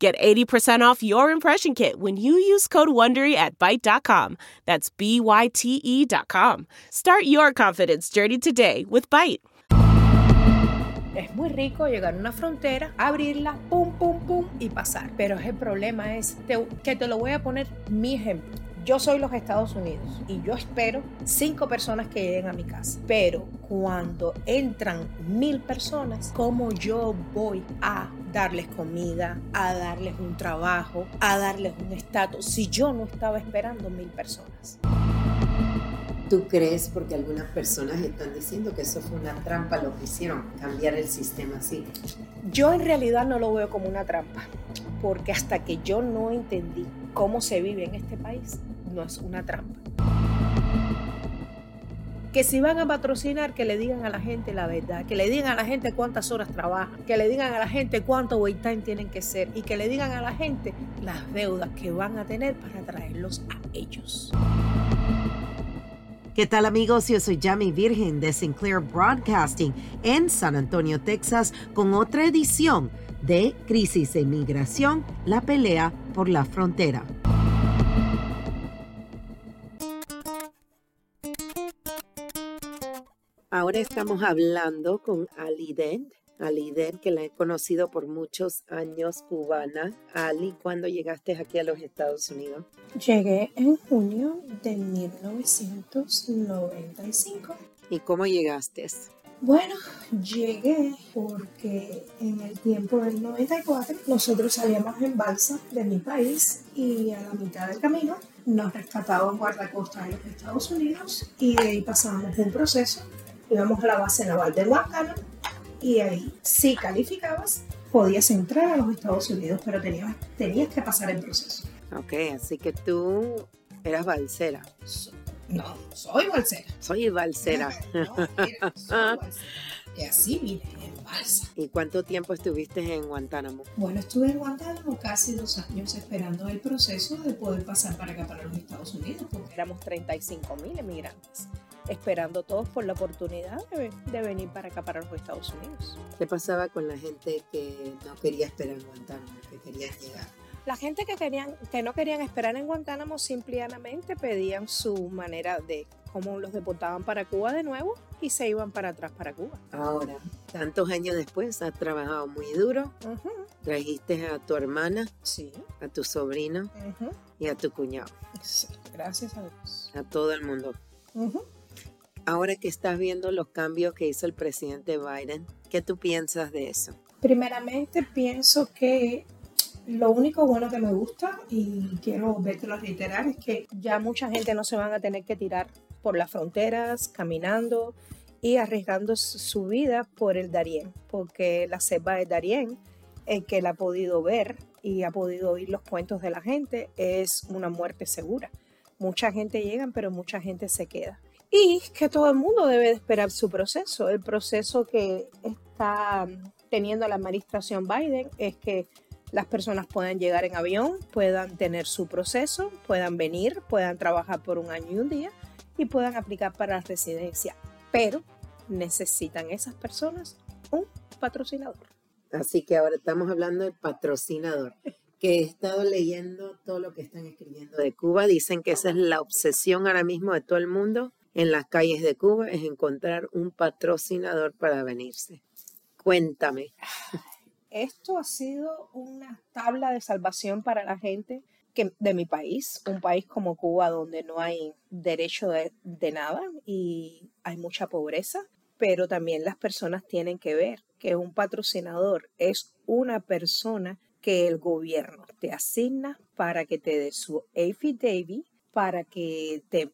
Get 80% off your impression kit when you use code WONDERY at Byte.com. That's B-Y-T-E dot com. Start your confidence journey today with Byte. Es muy rico llegar a una frontera, abrirla, pum, pum, pum y pasar. Pero el problema es te- que te lo voy a poner mi ejemplo. Yo soy los Estados Unidos y yo espero cinco personas que lleguen a mi casa. Pero cuando entran mil personas, ¿cómo yo voy a darles comida, a darles un trabajo, a darles un estatus si yo no estaba esperando mil personas? ¿Tú crees, porque algunas personas están diciendo que eso fue una trampa lo que hicieron, cambiar el sistema así? Yo en realidad no lo veo como una trampa, porque hasta que yo no entendí cómo se vive en este país, no es una trampa. Que si van a patrocinar, que le digan a la gente la verdad, que le digan a la gente cuántas horas trabajan, que le digan a la gente cuánto wait time tienen que ser y que le digan a la gente las deudas que van a tener para traerlos a ellos. ¿Qué tal amigos? Yo soy Jamie Virgen de Sinclair Broadcasting en San Antonio, Texas, con otra edición de Crisis de Inmigración, la pelea por la frontera. Ahora estamos hablando con Ali Dent. Ali Dent, que la he conocido por muchos años, cubana. Ali, ¿cuándo llegaste aquí a los Estados Unidos? Llegué en junio de 1995. ¿Y cómo llegaste? Bueno, llegué porque en el tiempo del 94 nosotros salíamos en balsa de mi país y a la mitad del camino nos rescataban guardacostas de los Estados Unidos y de ahí pasábamos un proceso. Íbamos a la base naval de Guantánamo y ahí si calificabas podías entrar a los Estados Unidos, pero tenías, tenías que pasar el proceso. Ok, así que tú eras balsera. So- No, soy balsera. Soy balsera. No, mira, soy balsera. Y así vine ¿Y cuánto tiempo estuviste en Guantánamo? Bueno, estuve en Guantánamo casi dos años esperando el proceso de poder pasar para acá, para los Estados Unidos, porque éramos 35 mil emigrantes, esperando todos por la oportunidad de, de venir para acá, para los Estados Unidos. ¿Qué pasaba con la gente que no quería esperar en Guantánamo, que quería llegar? La gente que, querían, que no querían esperar en Guantánamo simplemente pedían su manera de cómo los deportaban para Cuba de nuevo y se iban para atrás para Cuba. Ahora, tantos años después, has trabajado muy duro, trajiste a tu hermana, Sí. a tu sobrino y a tu cuñado, sí, Gracias a Dios. a todo el mundo. Ahora que estás viendo los cambios que hizo el presidente Biden, ¿qué tú piensas de eso? Primeramente pienso que lo único bueno que me gusta y quiero vértelo a reiterar es que ya mucha gente no se van a tener que tirar por las fronteras, caminando y arriesgando su- vida por el Darién, porque la selva de Darién, el que la ha podido ver y ha podido oír los cuentos de la gente, es una muerte segura. Mucha gente llega, pero mucha gente se queda. Y que todo el mundo debe de esperar su proceso. El proceso que está teniendo la administración Biden es que las personas puedan llegar en avión, puedan tener su proceso, puedan venir, puedan trabajar por un año y un día y puedan aplicar para la residencia. Pero necesitan esas personas un patrocinador. Así que ahora estamos hablando del patrocinador. Que he estado leyendo todo lo que están escribiendo de Cuba. Dicen que esa es la obsesión ahora mismo de todo el mundo en las calles de Cuba, es encontrar un patrocinador para venirse. Cuéntame. Esto ha sido una tabla de salvación para la gente que, de mi país, un país como Cuba donde no hay derecho de, de nada y hay mucha pobreza, pero también las personas tienen que ver que un patrocinador es una persona que el gobierno te asigna para que te dé su affidavit, para que te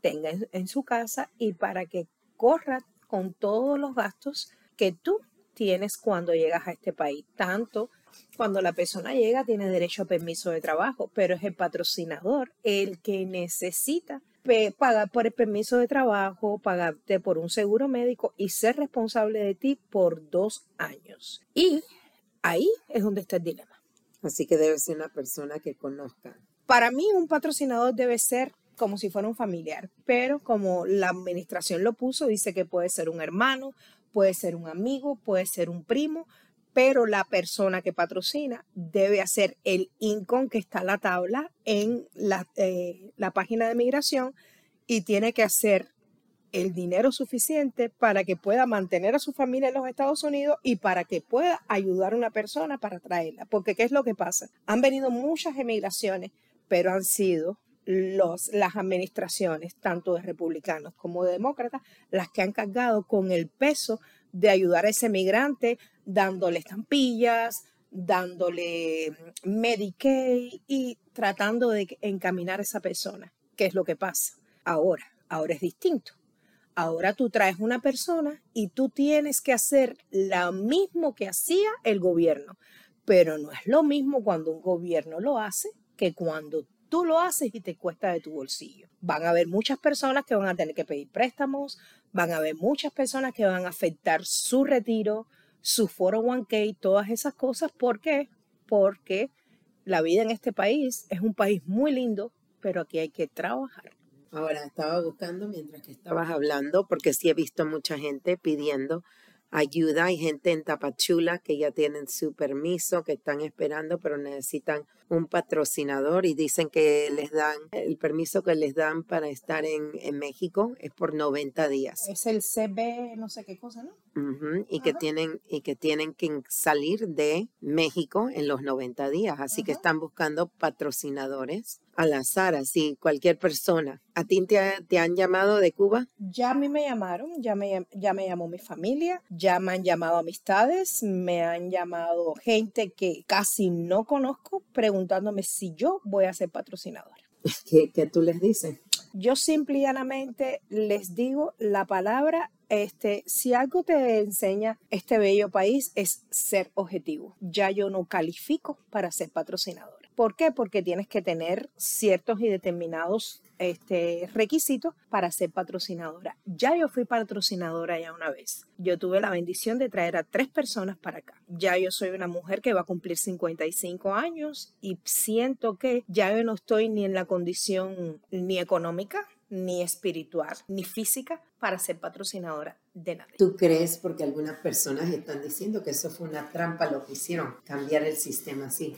tenga en, en su casa y para que corra con todos los gastos que tú tienes cuando llegas a este país, tanto Cuando la persona llega tiene derecho a permiso de trabajo, pero es el patrocinador el que necesita pagar por el permiso de trabajo, pagarte por un seguro médico y ser responsable de ti por dos años. Y ahí es donde está el dilema. Así que debe ser una persona que conozca. Para mí un patrocinador debe ser como si fuera un familiar, pero como la administración lo puso, dice que puede ser un hermano, puede ser un amigo, puede ser un primo, pero la persona que patrocina debe hacer el income que está la tabla en la, eh, la página de migración y tiene que hacer el dinero suficiente para que pueda mantener a su familia en los Estados Unidos y para que pueda ayudar a una persona para traerla. Porque ¿qué es lo que pasa? Han venido muchas emigraciones, pero han sido las administraciones, tanto de republicanos como de demócratas, las que han cargado con el peso de ayudar a ese migrante, dándole estampillas, dándole Medicaid y tratando de encaminar a esa persona. ¿Qué es lo que pasa? Ahora, ahora es distinto. Ahora tú traes una persona y tú tienes que hacer lo mismo que hacía el gobierno, pero no es lo mismo cuando un gobierno lo hace que cuando tú lo haces y te cuesta de tu bolsillo. Van a haber muchas personas que van a tener que pedir préstamos, van a haber muchas personas que van a afectar su retiro, su 401k, todas esas cosas. ¿Por qué? Porque la vida en este país es un país muy lindo, pero aquí hay que trabajar. Ahora estaba buscando mientras que estabas hablando, porque sí he visto mucha gente pidiendo ayuda. Hay gente en Tapachula que ya tienen su permiso, que están esperando, pero necesitan un patrocinador y dicen que les dan, el permiso que les dan para estar en, México es por 90 días. Es el CB, no sé qué cosa, ¿no? y, que tienen, y que tienen que salir de México en los 90 días. Así que están buscando patrocinadores al azar, así cualquier persona. ¿A ti te, han llamado de Cuba? Ya a mí me llamaron, ya me, ya me llamó mi familia, ya me han llamado amistades, me han llamado gente que casi no conozco preguntándome si yo voy a ser patrocinadora. ¿Qué, qué tú les dices? Yo simple y llanamente les digo la palabra este, si algo te enseña este bello país es ser objetivo. Ya yo no califico para ser patrocinador. ¿Por qué? Porque tienes que tener ciertos y determinados este, requisitos para ser patrocinadora. Ya yo fui patrocinadora ya una vez. Yo tuve la bendición de traer a tres personas para acá. Ya yo soy una mujer que va a cumplir 55 años y siento que ya yo no estoy ni en la condición ni económica, ni espiritual, ni física para ser patrocinadora de nadie. ¿Tú crees, porque algunas personas están diciendo que eso fue una trampa lo que hicieron, cambiar el sistema así?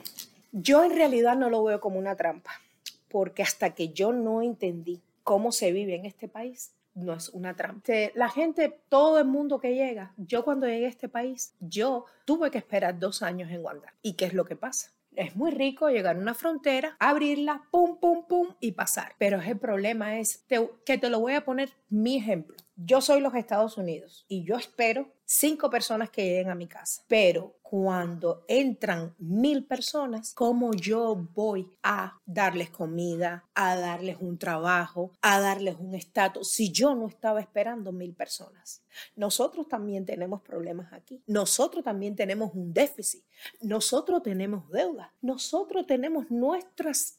Yo en realidad no lo veo como una trampa, porque hasta que yo no entendí cómo se vive en este país, no es una trampa. La gente, todo el mundo que llega, yo cuando llegué a este país, yo tuve que esperar dos años en Guadalajara. ¿Y qué es lo que pasa? Es muy rico llegar a una frontera, abrirla, pum, pum, pum y pasar. Pero el problema es que te lo voy a poner mi ejemplo. Yo soy los Estados Unidos y yo espero cinco personas que lleguen a mi casa. Pero cuando entran mil personas, ¿cómo yo voy a darles comida, a darles un trabajo, a darles un estatus si yo no estaba esperando mil personas? Nosotros también tenemos problemas aquí. Nosotros también tenemos un déficit. Nosotros tenemos deuda. Nosotros tenemos nuestras,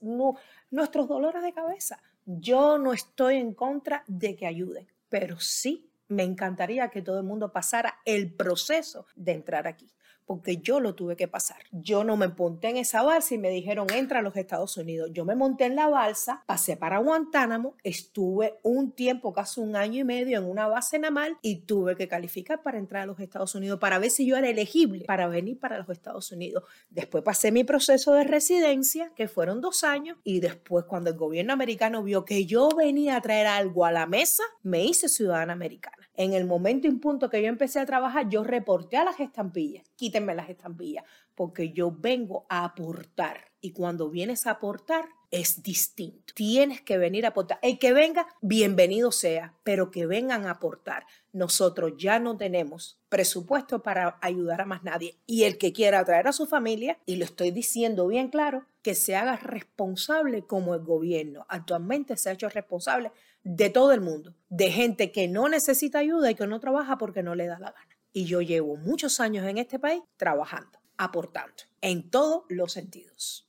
nuestros dolores de cabeza. Yo no estoy en contra de que ayuden pero sí me encantaría que todo el mundo pasara el proceso de entrar aquí porque yo lo tuve que pasar. Yo no me monté en esa balsa y me dijeron entra a los Estados Unidos. Yo me monté en la balsa, pasé para Guantánamo, estuve un tiempo, casi un año y medio en una base naval y tuve que calificar para entrar a los Estados Unidos para ver si yo era elegible para venir para los Estados Unidos. Después pasé mi proceso de residencia, que fueron dos años, y después cuando el gobierno americano vio que yo venía a traer algo a la mesa, me hice ciudadana americana. En el momento y punto que yo empecé a trabajar, yo reporté a las estampillas, quítenme las estampillas, porque yo vengo a aportar. Y cuando vienes a aportar, es distinto. Tienes que venir a aportar. El que venga, bienvenido sea, pero que vengan a aportar. Nosotros ya no tenemos presupuesto para ayudar a más nadie. Y el que quiera traer a su familia, y lo estoy diciendo bien claro, que se haga responsable como el gobierno. Actualmente se ha hecho responsable de todo el mundo, de gente que no necesita ayuda y que no trabaja porque no le da la gana. Y yo llevo muchos años en este país trabajando. aportando en todos los sentidos.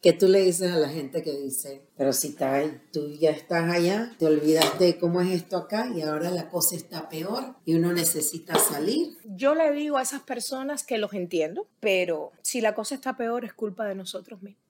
¿Qué tú le dices a la gente que dice, pero si tú ya estás allá, te olvidaste de cómo es esto acá y ahora la cosa está peor y uno necesita salir? Yo le digo a esas personas que los entiendo, pero si la cosa está peor es culpa de nosotros mismos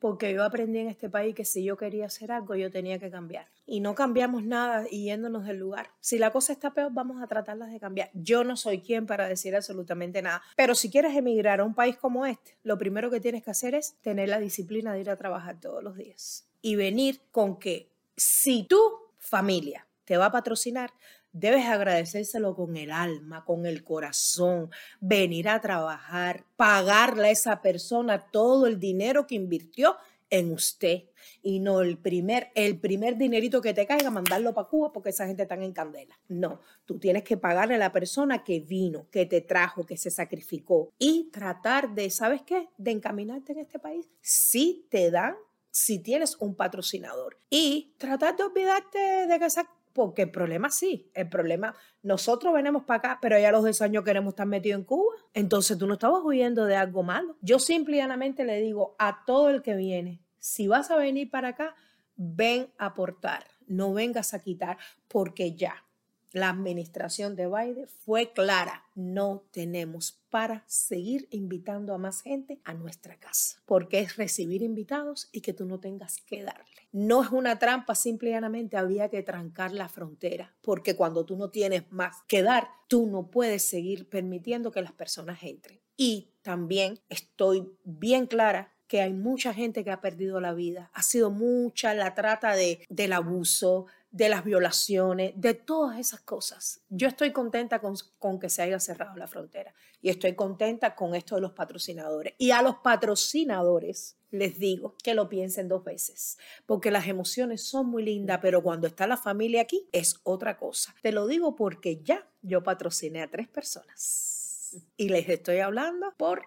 porque yo aprendí en este país que si yo quería hacer algo, yo tenía que cambiar. Y no cambiamos nada yéndonos del lugar. Si la cosa está peor, vamos a tratarlas de cambiar. Yo no soy quien para decir absolutamente nada. Pero si quieres emigrar a un país como este, lo primero que tienes que hacer es tener la disciplina de ir a trabajar todos los días. Y venir con que si tu familia te va a patrocinar, Debes agradecérselo con el alma, con el corazón, venir a trabajar, pagarle a esa persona todo el dinero que invirtió en usted y no el primer, el primer dinerito que te caiga, mandarlo para Cuba porque esa gente está en candela. No, tú tienes que pagarle a la persona que vino, que te trajo, que se sacrificó y tratar de, ¿sabes qué? De encaminarte en este país. Si te dan, si tienes un patrocinador y tratar de olvidarte de que esa porque el problema sí, el problema, nosotros venimos para acá, pero ya los 10 años queremos estar metidos en Cuba. Entonces tú no estabas huyendo de algo malo. Yo simplemente le digo a todo el que viene, si vas a venir para acá, ven a aportar, no vengas a quitar, porque ya, la administración de Biden fue clara. No tenemos para seguir invitando a más gente a nuestra casa, porque es recibir invitados y que tú no tengas que darle. No es una trampa, simplemente había que trancar la frontera, porque cuando tú no tienes más que dar, tú no puedes seguir permitiendo que las personas entren. Y también estoy bien clara que hay mucha gente que ha perdido la vida. Ha sido mucha la trata de, del abuso, de las violaciones, de todas esas cosas. Yo estoy contenta con, con, que se haya cerrado la frontera y estoy contenta con esto de los patrocinadores. Y a los patrocinadores les digo que lo piensen dos veces, porque las emociones son muy lindas, pero cuando está la familia aquí es otra cosa. Te lo digo porque ya yo patrociné a tres personas y les estoy hablando por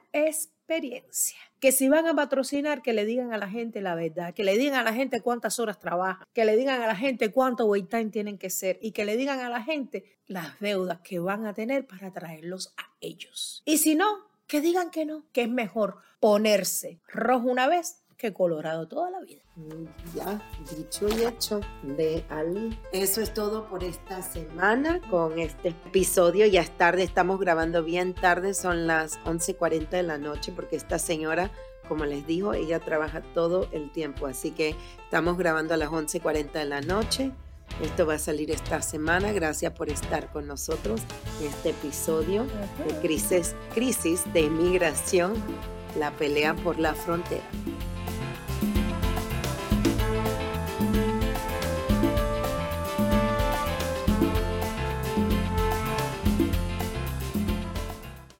experiencia que si van a patrocinar, que le digan a la gente la verdad, que le digan a la gente cuántas horas trabajan, que le digan a la gente cuánto wait time tienen que ser y que le digan a la gente las deudas que van a tener para traerlos a ellos. Y si no, que digan que no, que es mejor ponerse rojo una vez que colorado toda la vida. Ya, dicho y hecho de Ali. Eso es todo por esta semana con este episodio. Ya es tarde, estamos grabando bien tarde, son las 11.40 de la noche porque esta señora, como les digo, ella trabaja todo el tiempo. Así que estamos grabando a las 11.40 de la noche. Esto va a salir esta semana. Gracias por estar con nosotros en este episodio de crisis, crisis de inmigración, la pelea por la frontera.